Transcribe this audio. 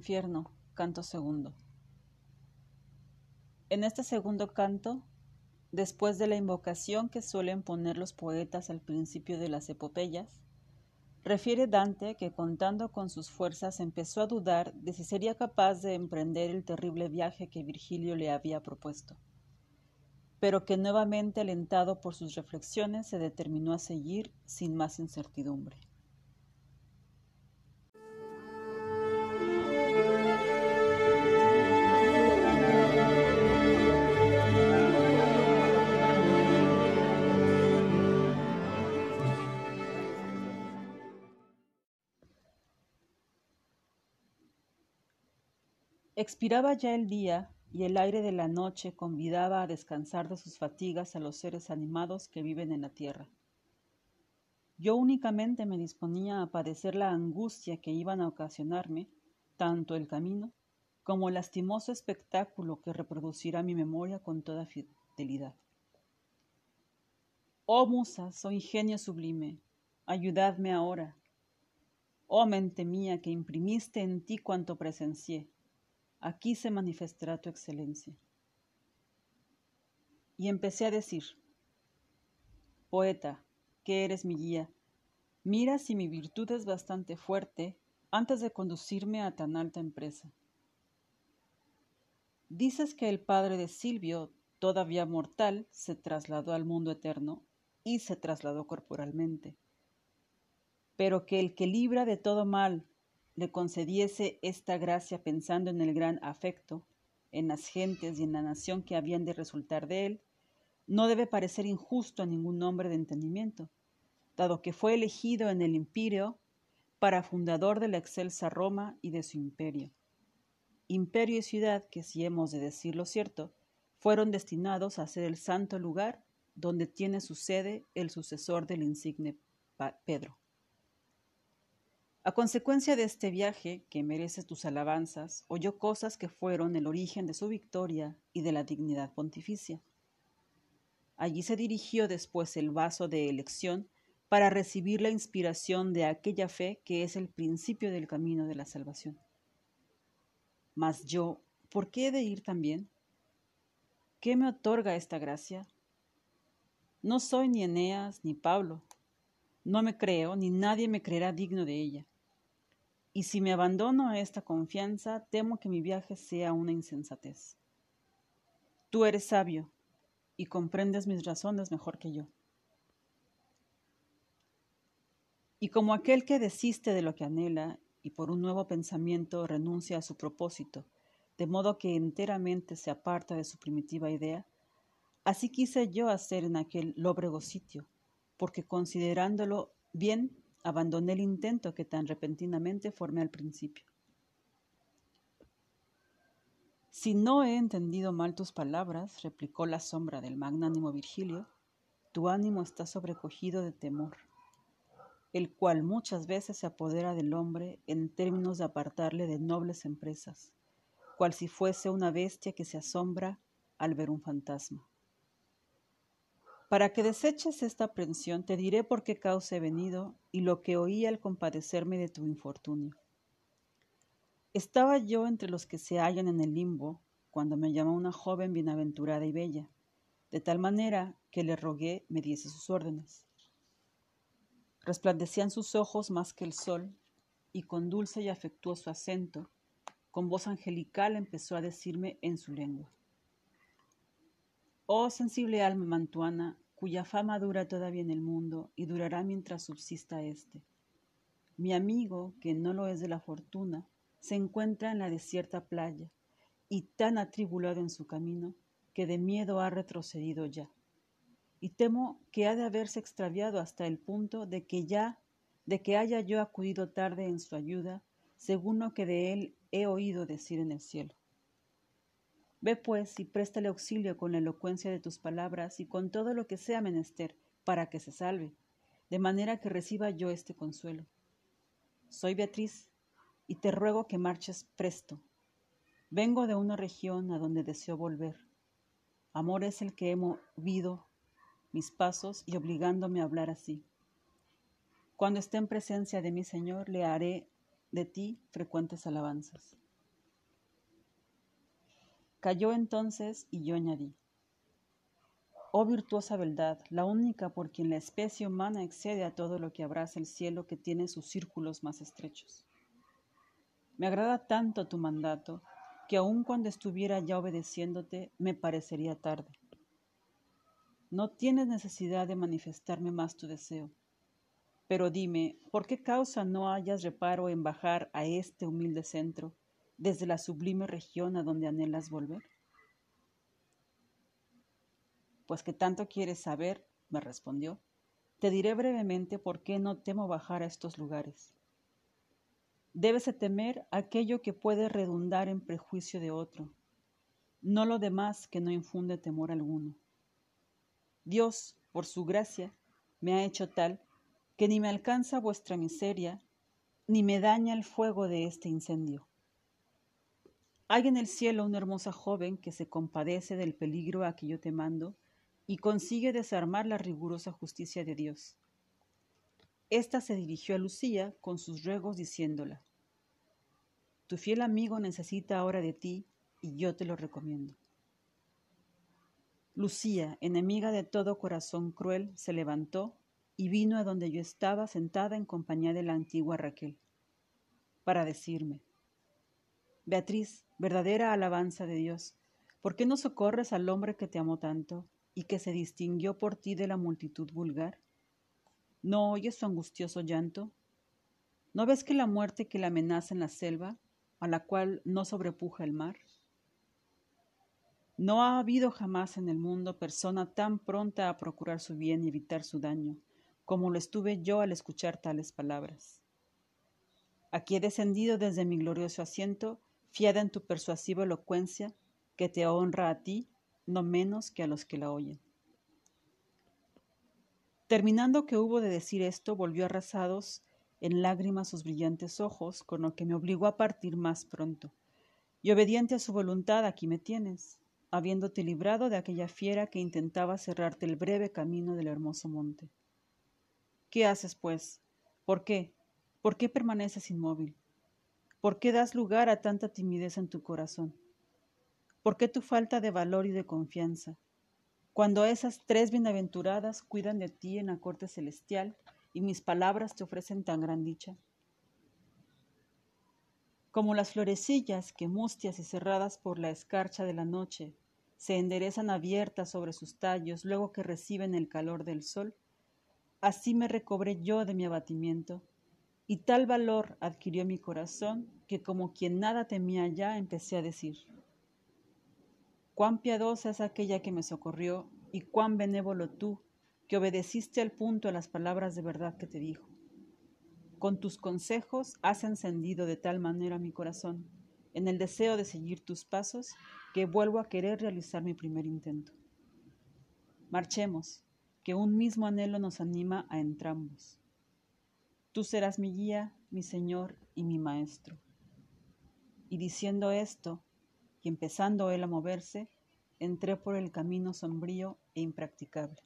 infierno, canto segundo. En este segundo canto, después de la invocación que suelen poner los poetas al principio de las epopeyas, refiere Dante que contando con sus fuerzas empezó a dudar de si sería capaz de emprender el terrible viaje que Virgilio le había propuesto, pero que nuevamente alentado por sus reflexiones se determinó a seguir sin más incertidumbre. Expiraba ya el día y el aire de la noche convidaba a descansar de sus fatigas a los seres animados que viven en la tierra. Yo únicamente me disponía a padecer la angustia que iban a ocasionarme tanto el camino como el lastimoso espectáculo que reproducirá mi memoria con toda fidelidad. Oh musas, oh ingenio sublime, ayudadme ahora. Oh mente mía que imprimiste en ti cuanto presencié aquí se manifestará tu excelencia. Y empecé a decir, Poeta, que eres mi guía, mira si mi virtud es bastante fuerte antes de conducirme a tan alta empresa. Dices que el padre de Silvio, todavía mortal, se trasladó al mundo eterno y se trasladó corporalmente, pero que el que libra de todo mal le concediese esta gracia pensando en el gran afecto, en las gentes y en la nación que habían de resultar de él, no debe parecer injusto a ningún hombre de entendimiento, dado que fue elegido en el imperio para fundador de la excelsa Roma y de su imperio. Imperio y ciudad que, si hemos de decir lo cierto, fueron destinados a ser el santo lugar donde tiene su sede el sucesor del insigne Pedro. A consecuencia de este viaje, que merece tus alabanzas, oyó cosas que fueron el origen de su victoria y de la dignidad pontificia. Allí se dirigió después el vaso de elección para recibir la inspiración de aquella fe que es el principio del camino de la salvación. Mas yo, ¿por qué he de ir también? ¿Qué me otorga esta gracia? No soy ni Eneas ni Pablo. No me creo, ni nadie me creerá digno de ella. Y si me abandono a esta confianza, temo que mi viaje sea una insensatez. Tú eres sabio y comprendes mis razones mejor que yo. Y como aquel que desiste de lo que anhela y por un nuevo pensamiento renuncia a su propósito, de modo que enteramente se aparta de su primitiva idea, así quise yo hacer en aquel lóbrego sitio, porque considerándolo bien Abandoné el intento que tan repentinamente formé al principio. Si no he entendido mal tus palabras, replicó la sombra del magnánimo Virgilio, tu ánimo está sobrecogido de temor, el cual muchas veces se apodera del hombre en términos de apartarle de nobles empresas, cual si fuese una bestia que se asombra al ver un fantasma. Para que deseches esta aprensión, te diré por qué causa he venido y lo que oí al compadecerme de tu infortunio. Estaba yo entre los que se hallan en el limbo cuando me llamó una joven bienaventurada y bella, de tal manera que le rogué me diese sus órdenes. Resplandecían sus ojos más que el sol, y con dulce y afectuoso acento, con voz angelical empezó a decirme en su lengua. Oh sensible alma mantuana, cuya fama dura todavía en el mundo y durará mientras subsista éste. Mi amigo, que no lo es de la fortuna, se encuentra en la desierta playa y tan atribulado en su camino que de miedo ha retrocedido ya. Y temo que ha de haberse extraviado hasta el punto de que ya, de que haya yo acudido tarde en su ayuda, según lo que de él he oído decir en el cielo. Ve pues y préstale auxilio con la elocuencia de tus palabras y con todo lo que sea menester para que se salve, de manera que reciba yo este consuelo. Soy Beatriz y te ruego que marches presto. Vengo de una región a donde deseo volver. Amor es el que he movido mis pasos y obligándome a hablar así. Cuando esté en presencia de mi Señor, le haré de ti frecuentes alabanzas. Cayó entonces y yo añadí, Oh virtuosa beldad, la única por quien la especie humana excede a todo lo que abraza el cielo que tiene sus círculos más estrechos. Me agrada tanto tu mandato que aun cuando estuviera ya obedeciéndote me parecería tarde. No tienes necesidad de manifestarme más tu deseo. Pero dime, ¿por qué causa no hayas reparo en bajar a este humilde centro desde la sublime región a donde anhelas volver? Pues que tanto quieres saber, me respondió, te diré brevemente por qué no temo bajar a estos lugares. Debes temer aquello que puede redundar en prejuicio de otro, no lo demás que no infunde temor alguno. Dios, por su gracia, me ha hecho tal que ni me alcanza vuestra miseria, ni me daña el fuego de este incendio. Hay en el cielo una hermosa joven que se compadece del peligro a que yo te mando y consigue desarmar la rigurosa justicia de Dios. Esta se dirigió a Lucía con sus ruegos diciéndola, Tu fiel amigo necesita ahora de ti y yo te lo recomiendo. Lucía, enemiga de todo corazón cruel, se levantó y vino a donde yo estaba sentada en compañía de la antigua Raquel, para decirme, Beatriz, verdadera alabanza de Dios, ¿por qué no socorres al hombre que te amó tanto y que se distinguió por ti de la multitud vulgar? ¿No oyes su angustioso llanto? ¿No ves que la muerte que le amenaza en la selva, a la cual no sobrepuja el mar? No ha habido jamás en el mundo persona tan pronta a procurar su bien y evitar su daño, como lo estuve yo al escuchar tales palabras. Aquí he descendido desde mi glorioso asiento, fiada en tu persuasiva elocuencia, que te honra a ti no menos que a los que la oyen. Terminando que hubo de decir esto, volvió arrasados en lágrimas sus brillantes ojos, con lo que me obligó a partir más pronto. Y obediente a su voluntad, aquí me tienes, habiéndote librado de aquella fiera que intentaba cerrarte el breve camino del hermoso monte. ¿Qué haces, pues? ¿Por qué? ¿Por qué permaneces inmóvil? ¿Por qué das lugar a tanta timidez en tu corazón? ¿Por qué tu falta de valor y de confianza? Cuando esas tres bienaventuradas cuidan de ti en la corte celestial y mis palabras te ofrecen tan gran dicha. Como las florecillas que mustias y cerradas por la escarcha de la noche se enderezan abiertas sobre sus tallos luego que reciben el calor del sol, así me recobré yo de mi abatimiento, y tal valor adquirió mi corazón que como quien nada temía ya empecé a decir, Cuán piadosa es aquella que me socorrió y cuán benévolo tú, que obedeciste al punto a las palabras de verdad que te dijo. Con tus consejos has encendido de tal manera mi corazón, en el deseo de seguir tus pasos, que vuelvo a querer realizar mi primer intento. Marchemos, que un mismo anhelo nos anima a entrambos. Tú serás mi guía, mi Señor y mi Maestro. Y diciendo esto, y empezando él a moverse, entré por el camino sombrío e impracticable.